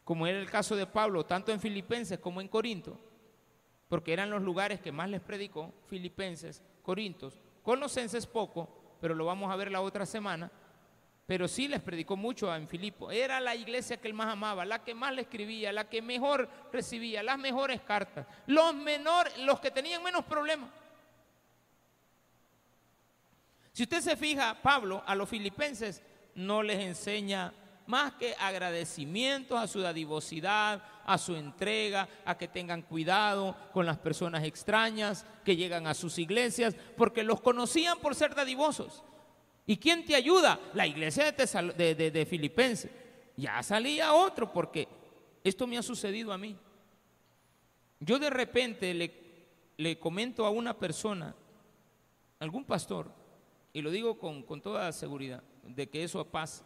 como era el caso de Pablo, tanto en Filipenses como en Corinto, porque eran los lugares que más les predicó, Filipenses, Corintos, Colosenses poco, pero lo vamos a ver la otra semana, pero sí les predicó mucho en Filipo. Era la iglesia que él más amaba, la que más le escribía, la que mejor recibía, las mejores cartas, los menores, los que tenían menos problemas. Si usted se fija, Pablo a los filipenses no les enseña más que agradecimientos a su dadivosidad, a su entrega, a que tengan cuidado con las personas extrañas que llegan a sus iglesias, porque los conocían por ser dadivosos. ¿Y quién te ayuda? La iglesia de, Filipenses. Ya salía otro porque esto me ha sucedido a mí. Yo de repente le, comento a una persona, algún pastor, y lo digo con, toda seguridad, de que eso pasa.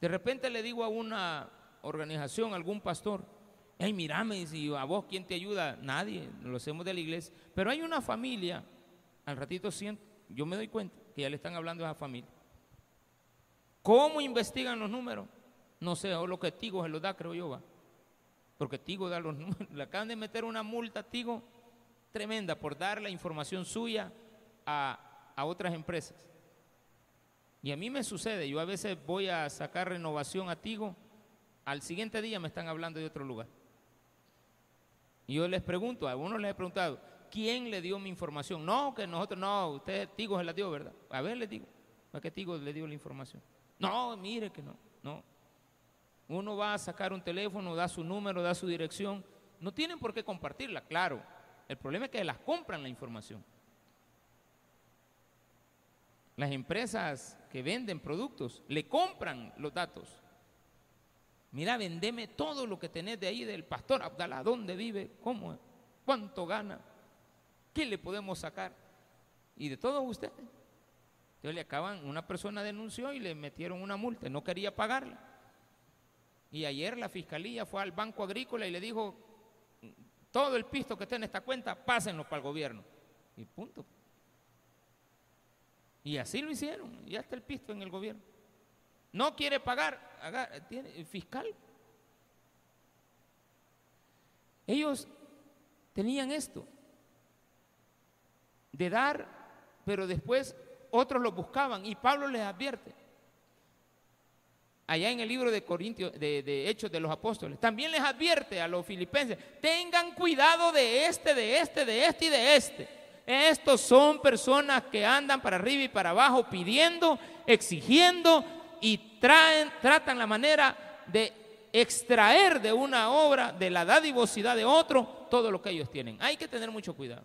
De repente le digo a una organización, algún pastor, hey, mirame, y a vos quién te ayuda, nadie, lo hacemos de la iglesia. Pero hay una familia, al ratito siento, yo me doy cuenta, que ya le están hablando a esa familia. ¿Cómo investigan los números? No sé, o lo que Tigo se los da, creo yo, va. Porque Tigo da los números. Le acaban de meter una multa a Tigo tremenda por dar la información suya a, a otras empresas. Y a mí me sucede, yo a veces voy a sacar renovación a Tigo, al siguiente día me están hablando de otro lugar. Y yo les pregunto, a uno les he preguntado, quién le dio mi información. No, que nosotros, no, usted Tigo se la dio, ¿verdad? A ver, le digo, ¿a qué Tigo le dio la información? No, mire que no, no. Uno va a sacar un teléfono, da su número, da su dirección. No tienen por qué compartirla, claro. El problema es que las compran la información. Las empresas que venden productos le compran los datos. Mira, vendeme todo lo que tenés de ahí del pastor Abdalá, dónde vive, cómo, cuánto gana. ¿Qué le podemos sacar? Y de todos ustedes. Entonces le acaban, una persona denunció y le metieron una multa, no quería pagarla. Y ayer la fiscalía fue al Banco Agrícola y le dijo, todo el pisto que está en esta cuenta, pásenlo para el gobierno. Y punto. Y así lo hicieron, ya está el pisto en el gobierno. No quiere pagar, fiscal. Ellos tenían esto de dar, pero después otros lo buscaban y Pablo les advierte. Allá en el libro de Corintios, de, Hechos de los Apóstoles, también les advierte a los filipenses, tengan cuidado de este, de este, de este y de este. Estos son personas que andan para arriba y para abajo pidiendo, exigiendo y traen, tratan la manera de extraer de una obra, de la dadivosidad de otro, todo lo que ellos tienen. Hay que tener mucho cuidado.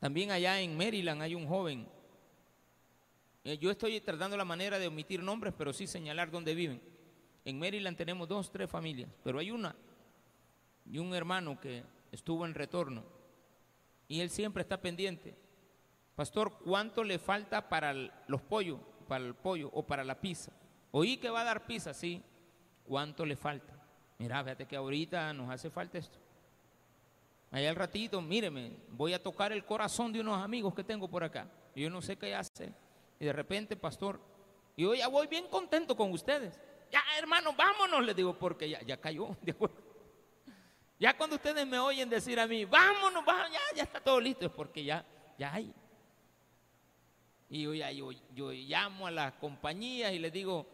También allá en Maryland hay un joven. Eh, yo estoy tratando la manera de omitir nombres, pero sí señalar dónde viven. En Maryland tenemos dos, tres familias, pero hay una y un hermano que estuvo en retorno y él siempre está pendiente. Pastor, ¿cuánto le falta para los pollos, para el pollo o para la pizza? Oí que va a dar pizza, sí. ¿Cuánto le falta? Mira, fíjate que ahorita nos hace falta esto. Allá al ratito, míreme, voy a tocar el corazón de unos amigos que tengo por acá. Y yo no sé qué hace. Y de repente, pastor, y yo ya voy bien contento con ustedes. Ya, hermano, vámonos, les digo, porque ya, ya cayó. Ya cuando ustedes me oyen decir a mí, vámonos, vámonos, ya, ya está todo listo, es porque ya, ya hay. Y yo, ya, yo, yo llamo a las compañías y les digo,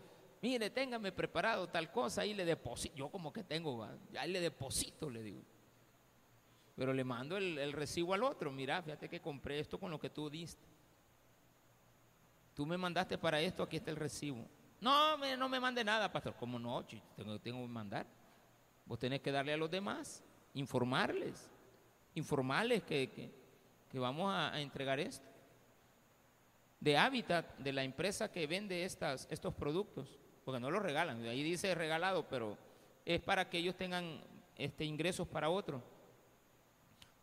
mire, téngame preparado tal cosa, ahí le deposito. Yo como que tengo, ahí le deposito, le digo. Pero le mando el, recibo al otro. Mira, fíjate que compré esto con lo que tú diste. Tú me mandaste para esto, aquí está el recibo. No, no me mande nada, pastor. ¿Cómo no? Tengo, tengo que mandar. Vos tenés que darle a los demás, informarles, informarles que, vamos a, entregar esto. De Habitat, de la empresa que vende estas, estos productos, porque no los regalan, ahí dice regalado, pero es para que ellos tengan este, ingresos para otros,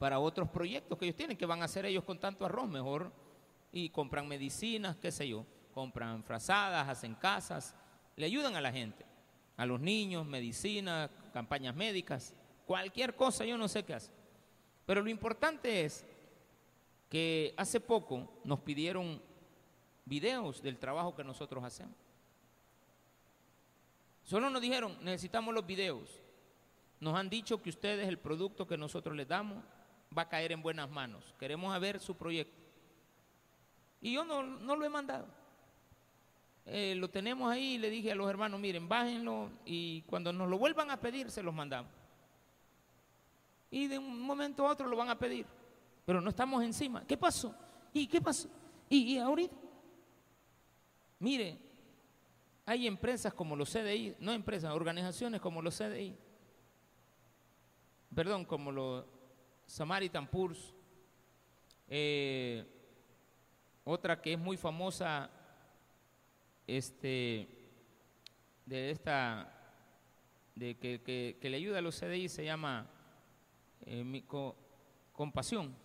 para otros proyectos que ellos tienen, que van a hacer ellos con tanto arroz, mejor, y compran medicinas, qué sé yo, compran frazadas, hacen casas, le ayudan a la gente, a los niños, medicina, campañas médicas, cualquier cosa, yo no sé qué hace. Pero lo importante es que hace poco nos pidieron videos del trabajo que nosotros hacemos. Solo nos dijeron, necesitamos los videos. Nos han dicho que ustedes, el producto que nosotros les damos, va a caer en buenas manos. Queremos ver su proyecto. Y yo no, no lo he mandado. Eh, lo tenemos ahí y le dije a los hermanos, miren, bájenlo y cuando nos lo vuelvan a pedir, se los mandamos. Y de un momento a otro lo van a pedir, pero no estamos encima. ¿Qué pasó? ¿Y qué pasó? ¿Y, y ahorita? Mire, hay empresas como los CDI, no empresas, organizaciones como los CDI, perdón, como los Samaritan Purs, eh, otra que es muy famosa este, de esta, de que, le ayuda a los CDI se llama eh, compasión.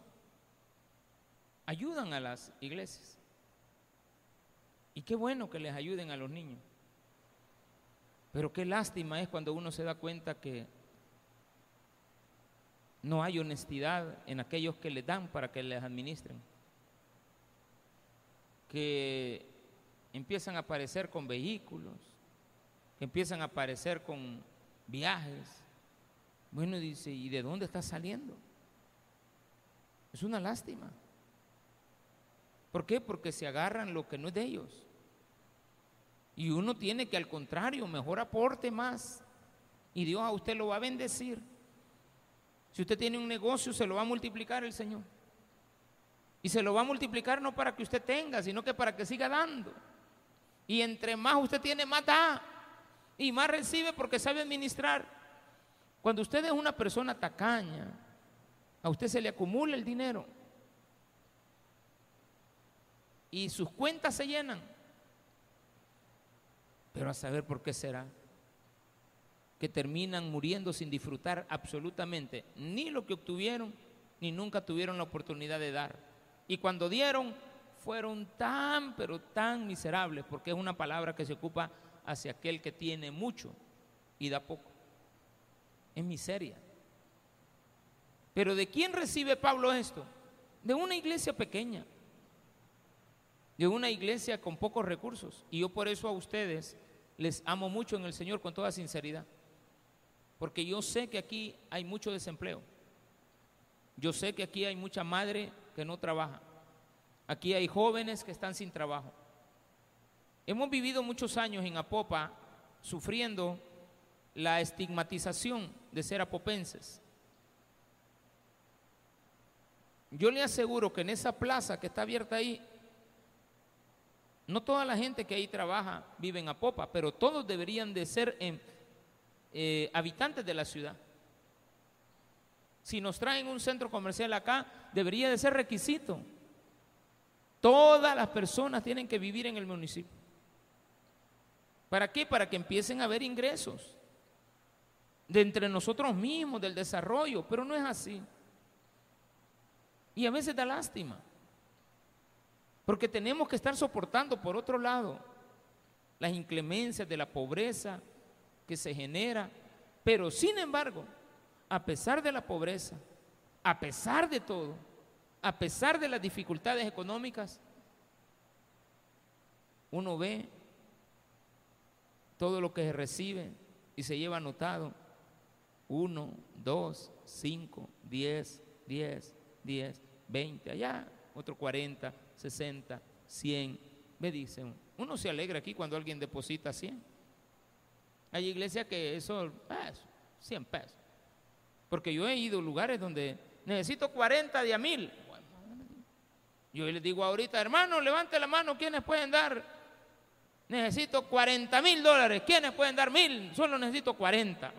Ayudan a las iglesias. Y qué bueno que les ayuden a los niños. Pero qué lástima es cuando uno se da cuenta que no hay honestidad en aquellos que le dan para que les administren. Que empiezan a aparecer con vehículos, que empiezan a aparecer con viajes. Bueno, dice, ¿y de dónde está saliendo? Es una lástima. ¿Por qué? Porque se agarran lo que no es de ellos. Y uno tiene que al contrario, mejor aporte más. Y Dios a usted lo va a bendecir. Si usted tiene un negocio, se lo va a multiplicar el Señor. Y se lo va a multiplicar no para que usted tenga, sino que para que siga dando. Y entre más usted tiene, más da. Y más recibe porque sabe administrar. Cuando usted es una persona tacaña, a usted se le acumula el dinero. Y sus cuentas se llenan. Pero a saber por qué será que terminan muriendo sin disfrutar absolutamente ni lo que obtuvieron, ni nunca tuvieron la oportunidad de dar. Y cuando dieron, fueron tan, pero tan miserables, porque es una palabra que se ocupa hacia aquel que tiene mucho y da poco. Es miseria. Pero ¿de quién recibe Pablo esto? De una iglesia pequeña, de una iglesia con pocos recursos. Y yo por eso a ustedes les amo mucho en el Señor con toda sinceridad. Porque yo sé que aquí hay mucho desempleo. Yo sé que aquí hay mucha madre que no trabaja. Aquí hay jóvenes que están sin trabajo. Hemos vivido muchos años en Apopa sufriendo la estigmatización de ser apopenses. Yo le aseguro que en esa plaza que está abierta ahí, no toda la gente que ahí trabaja vive en Apopa, pero todos deberían de ser eh, habitantes de la ciudad. Si nos traen un centro comercial acá, debería de ser requisito Todas las personas tienen que vivir en el municipio. ¿Para qué? Para que empiecen a haber ingresos de entre nosotros mismos, del desarrollo, pero no es así. Y a veces da lástima, porque tenemos que estar soportando, por otro lado, las inclemencias de la pobreza que se genera, pero sin embargo, a pesar de la pobreza, a pesar de todo, a pesar de las dificultades económicas, uno ve todo lo que se recibe y se lleva anotado. Uno, dos, cinco, diez, diez, diez, veinte, allá, otro cuarenta, sesenta, 100. Me dicen, uno se alegra aquí cuando alguien deposita 100. Hay iglesias que eso, ah, 100 pesos. Porque yo he ido a lugares donde necesito 40 de a mil. Yo les digo ahorita, hermano, levante la mano, ¿quiénes pueden dar? Necesito 40 mil dólares, ¿quiénes pueden dar mil? Solo necesito 40.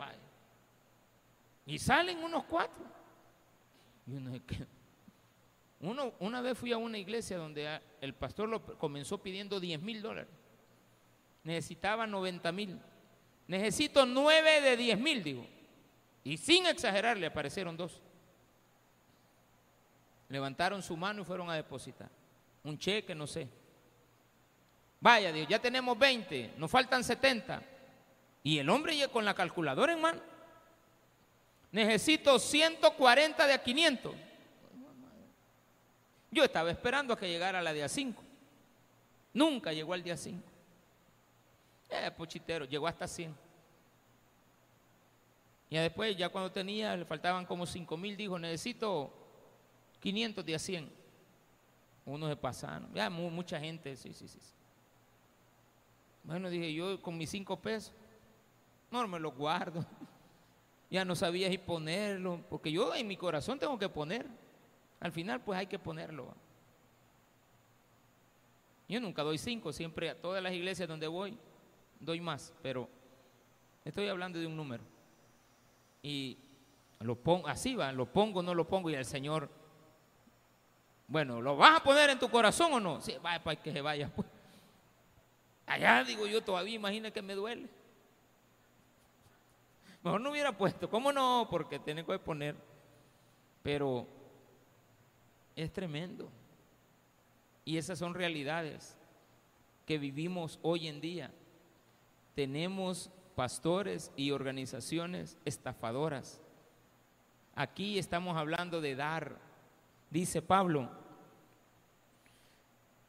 Y salen unos cuatro. Y. Uno, una vez fui a una iglesia donde el pastor lo comenzó pidiendo 10 mil dólares. Necesitaba 90 mil. Necesito 9 de 10 mil, digo. Y sin exagerar, le aparecieron dos. Levantaron su mano y fueron a depositar. Un cheque, no sé. Vaya, Dios, ya tenemos 20, nos faltan 70. Y el hombre ya con la calculadora en mano. Necesito 140 de a 500. Yo estaba esperando a que llegara la día 5. Nunca llegó al día 5. Eh, pochitero, llegó hasta 100. Y después, ya cuando tenía, le faltaban como 5 mil, dijo, necesito 500 de a 100. Uno se pasaron. Ya, mucha gente, sí, sí, sí. Bueno, dije yo con mis 5 pesos, no me los guardo. Ya no sabía si ponerlo, porque yo en mi corazón tengo que poner. Al final, pues hay que ponerlo. Yo nunca doy cinco, siempre a todas las iglesias donde voy doy más, pero estoy hablando de un número. Y lo pongo, así va, lo pongo, no lo pongo, y el Señor, bueno, ¿lo vas a poner en tu corazón o no? Sí, vaya, para que se vaya. Pues. Allá digo yo todavía, imagina que me duele. Mejor no hubiera puesto, ¿cómo no? Porque tiene que poner. Pero es tremendo. Y esas son realidades que vivimos hoy en día. Tenemos pastores y organizaciones estafadoras. Aquí estamos hablando de dar, dice Pablo,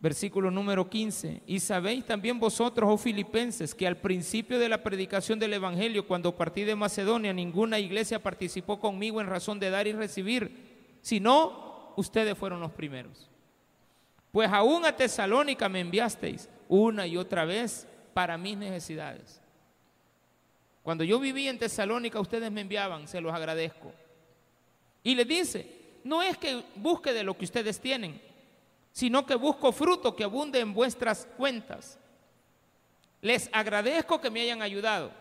versículo número 15, y sabéis también vosotros, oh filipenses, que al principio de la predicación del Evangelio, cuando partí de Macedonia, ninguna iglesia participó conmigo en razón de dar y recibir, sino ustedes fueron los primeros. Pues aún a Tesalónica me enviasteis una y otra vez para mis necesidades. Cuando yo vivía en Tesalónica, ustedes me enviaban, se los agradezco. Y le dice, no es que busque de lo que ustedes tienen, sino que busco fruto que abunde en vuestras cuentas. Les agradezco que me hayan ayudado.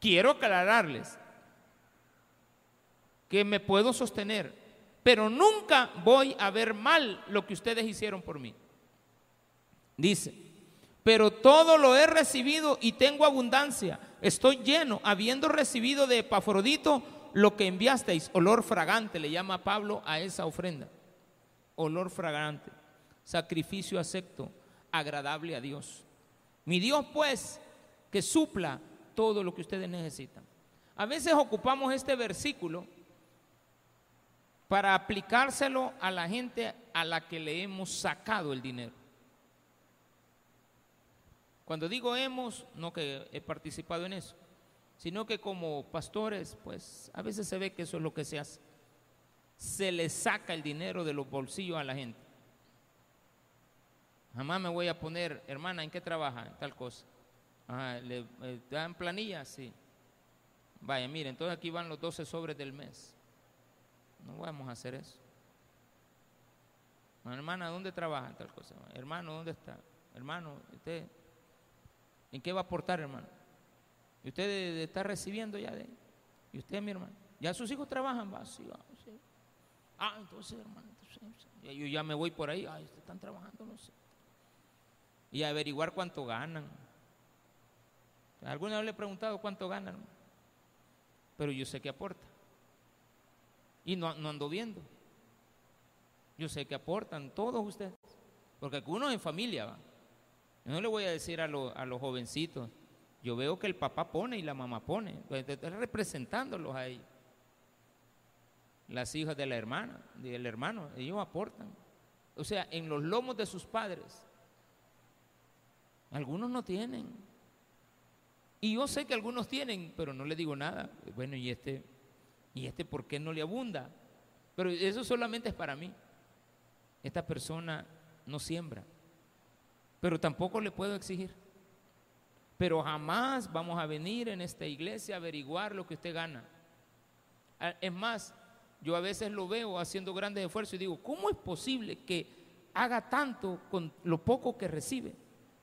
Quiero aclararles que me puedo sostener pero nunca voy a ver mal lo que ustedes hicieron por mí. Dice, pero todo lo he recibido y tengo abundancia. Estoy lleno, habiendo recibido de Epafrodito lo que enviasteis, olor fragante, le llama Pablo a esa ofrenda. Olor fragante, sacrificio acepto, agradable a Dios. Mi Dios pues, que supla todo lo que ustedes necesitan. A veces ocupamos este versículo para aplicárselo a la gente a la que le hemos sacado el dinero. Cuando digo hemos, no que he participado en eso, sino que como pastores, pues a veces se ve que eso es lo que se hace. Se le saca el dinero de los bolsillos a la gente. Jamás me voy a poner, hermana, ¿en qué trabaja? Tal cosa. ¿le, eh, dan planilla? Sí. Vaya, mire, entonces aquí van los 12 sobres del mes. No vamos a hacer eso. Hermana, ¿dónde trabaja tal cosa? Hermano, ¿dónde está? Hermano, usted, ¿en qué va a aportar, hermano? Y usted está recibiendo ya de Y usted, mi hermano, ya sus hijos trabajan, va. Ah, entonces, hermano, yo ya me voy por ahí, ay, están trabajando, no sé. Y averiguar cuánto ganan. ¿Alguna vez le he preguntado cuánto ganan? Pero yo sé que aporta. Y no, ando viendo. Yo sé que aportan todos ustedes. Porque algunos en familia van. Yo no le voy a decir a, a los jovencitos. Yo veo que el papá pone y la mamá pone. Pues, estoy representándolos a ellos. Las hijas de la hermana, del hermano, ellos aportan. O sea, en los lomos de sus padres. Algunos no tienen. Y yo sé que algunos tienen, pero no le digo nada. Bueno, y este ¿Y este por qué no le abunda? Pero eso solamente es para mí. Esta persona no siembra. Pero tampoco le puedo exigir. Pero jamás vamos a venir en esta iglesia a averiguar lo que usted gana. Ah, es más, yo a veces lo veo haciendo grandes esfuerzos y digo, ¿cómo es posible que haga tanto con lo poco que recibe?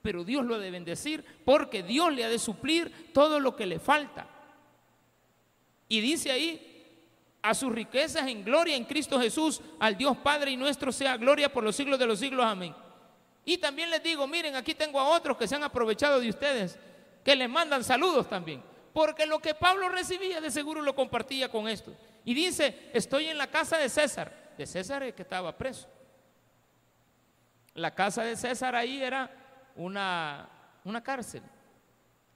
Pero Dios lo ha de bendecir porque Dios le ha de suplir todo lo que le falta. Y dice ahí, a sus riquezas en gloria en Cristo Jesús, al Dios Padre y nuestro sea gloria por los siglos de los siglos. Amén. Y también les digo, miren, aquí tengo a otros que se han aprovechado de ustedes, que les mandan saludos también. Porque lo que Pablo recibía de seguro lo compartía con esto. Y dice, estoy en la casa de César. De César es que estaba preso. La casa de César ahí era una, una cárcel.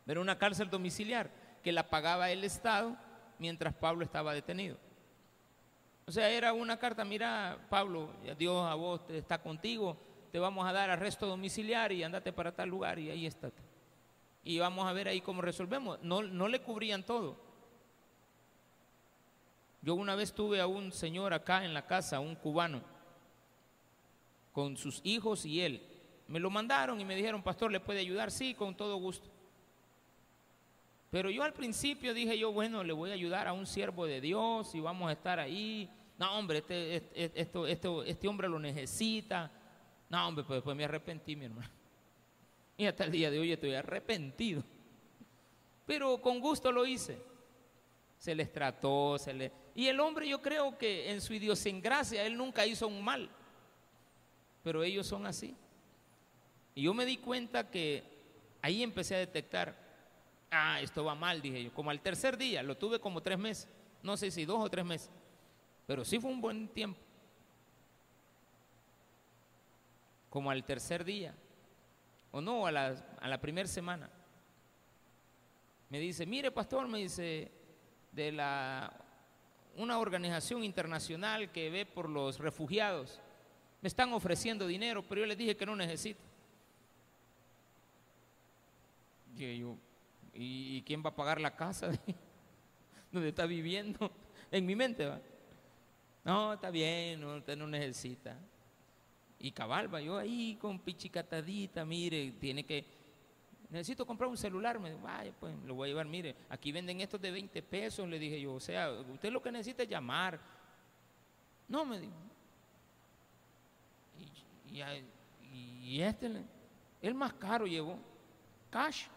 Era una cárcel domiciliar que la pagaba el Estado mientras Pablo estaba detenido. O sea, era una carta, mira, Pablo, Dios a vos está contigo, te vamos a dar arresto domiciliario y andate para tal lugar y ahí está. Y vamos a ver ahí cómo resolvemos. No, no le cubrían todo. Yo una vez tuve a un señor acá en la casa, un cubano, con sus hijos y él. Me lo mandaron y me dijeron, pastor, ¿le puede ayudar? Sí, con todo gusto. Pero yo al principio dije yo, bueno, le voy a ayudar a un siervo de Dios y vamos a estar ahí. No, hombre, este, este, este, este hombre lo necesita. No, hombre, pues después me arrepentí, mi hermano. Y hasta el día de hoy estoy arrepentido. Pero con gusto lo hice. Se les trató, se le... Y el hombre yo creo que en su idiosincrasia él nunca hizo un mal. Pero ellos son así. Y yo me di cuenta que ahí empecé a detectar, ah, esto va mal, dije yo. Como al tercer día, lo tuve como tres meses. No sé si dos o tres meses. Pero sí fue un buen tiempo. Como al tercer día, o no, a la, a la primera semana. Me dice, mire pastor, me dice, de la, una organización internacional que ve por los refugiados, me están ofreciendo dinero, pero yo les dije que no necesito. Y, yo, ¿y quién va a pagar la casa donde está viviendo? En mi mente va. No, está bien, usted no necesita. Y cabal, yo ahí con pichicatadita, mire, tiene que, necesito comprar un celular, me vaya, pues lo voy a llevar, mire, aquí venden estos de 20 pesos, le dije yo, o sea, usted lo que necesita es llamar. No, me dijo. Y, este, el más caro llevó, cash.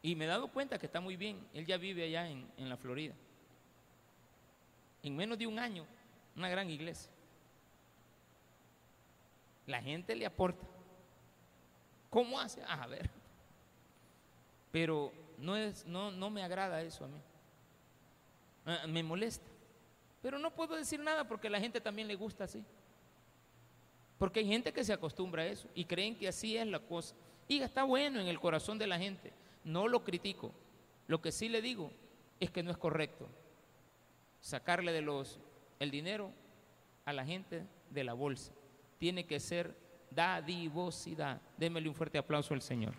Y me he dado cuenta que está muy bien, él ya vive allá en, en la Florida. En menos de un año una gran iglesia. La gente le aporta. ¿Cómo hace? A ver. Pero no, es, no, no me agrada eso a mí. Ah, me molesta. Pero no puedo decir nada porque la gente también le gusta así. Porque hay gente que se acostumbra a eso y creen que así es la cosa. Y está bueno en el corazón de la gente. No lo critico. Lo que sí le digo es que no es correcto sacarle de los el dinero a la gente de la bolsa. Tiene que ser dadivosidad. Démele un fuerte aplauso al Señor.